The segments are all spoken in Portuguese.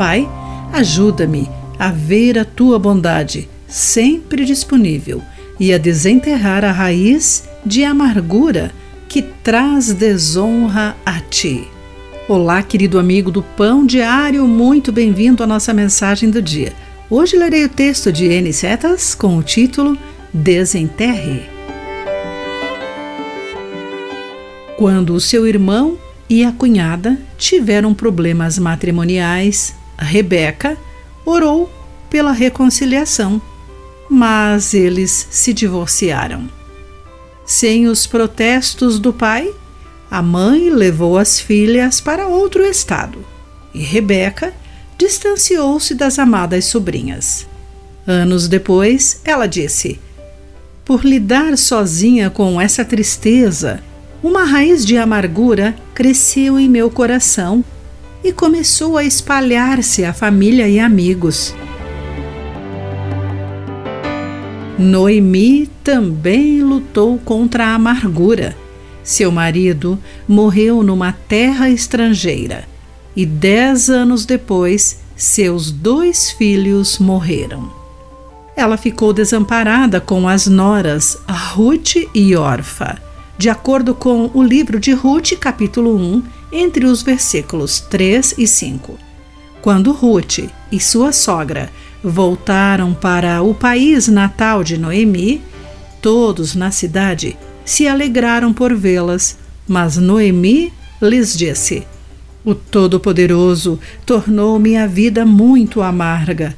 Pai, ajuda-me a ver a tua bondade sempre disponível e a desenterrar a raiz de amargura que traz desonra a ti. Olá, querido amigo do Pão Diário, muito bem-vindo à nossa mensagem do dia. Hoje lerei o texto de N. Setas com o título Desenterre. Quando o seu irmão e a cunhada tiveram problemas matrimoniais, Rebeca orou pela reconciliação, mas eles se divorciaram. Sem os protestos do pai, a mãe levou as filhas para outro estado e Rebeca distanciou-se das amadas sobrinhas. Anos depois, ela disse: Por lidar sozinha com essa tristeza, uma raiz de amargura cresceu em meu coração e começou a espalhar-se à família e amigos. Noemi também lutou contra a amargura. Seu marido morreu numa terra estrangeira e dez anos depois seus dois filhos morreram. Ela ficou desamparada com as noras Ruth e Orfa de acordo com o livro de Ruth, capítulo 1, entre os versículos 3 e 5. Quando Ruth e sua sogra voltaram para o país natal de Noemi, todos na cidade se alegraram por vê-las, mas Noemi lhes disse: O Todo-Poderoso tornou minha vida muito amarga.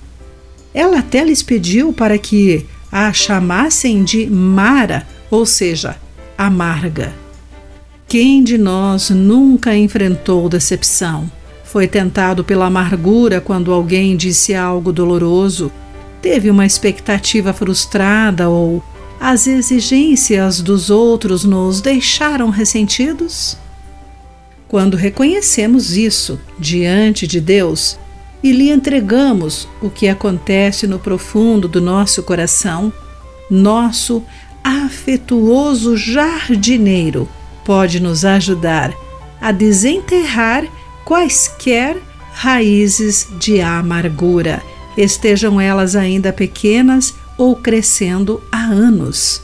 Ela até lhes pediu para que a chamassem de Mara, ou seja, amarga. Quem de nós nunca enfrentou decepção? Foi tentado pela amargura quando alguém disse algo doloroso, teve uma expectativa frustrada ou as exigências dos outros nos deixaram ressentidos? Quando reconhecemos isso diante de Deus e lhe entregamos o que acontece no profundo do nosso coração, nosso afetuoso jardineiro pode nos ajudar a desenterrar quaisquer raízes de amargura, estejam elas ainda pequenas ou crescendo há anos.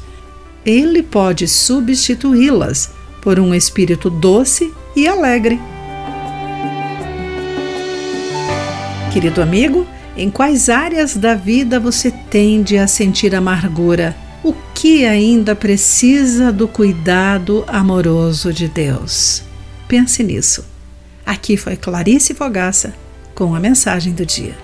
Ele pode substituí-las por um espírito doce e alegre. Querido amigo, em quais áreas da vida você tende a sentir amargura? Que ainda precisa do cuidado amoroso de Deus. Pense nisso. Aqui foi Clarice Fogaça com a mensagem do dia.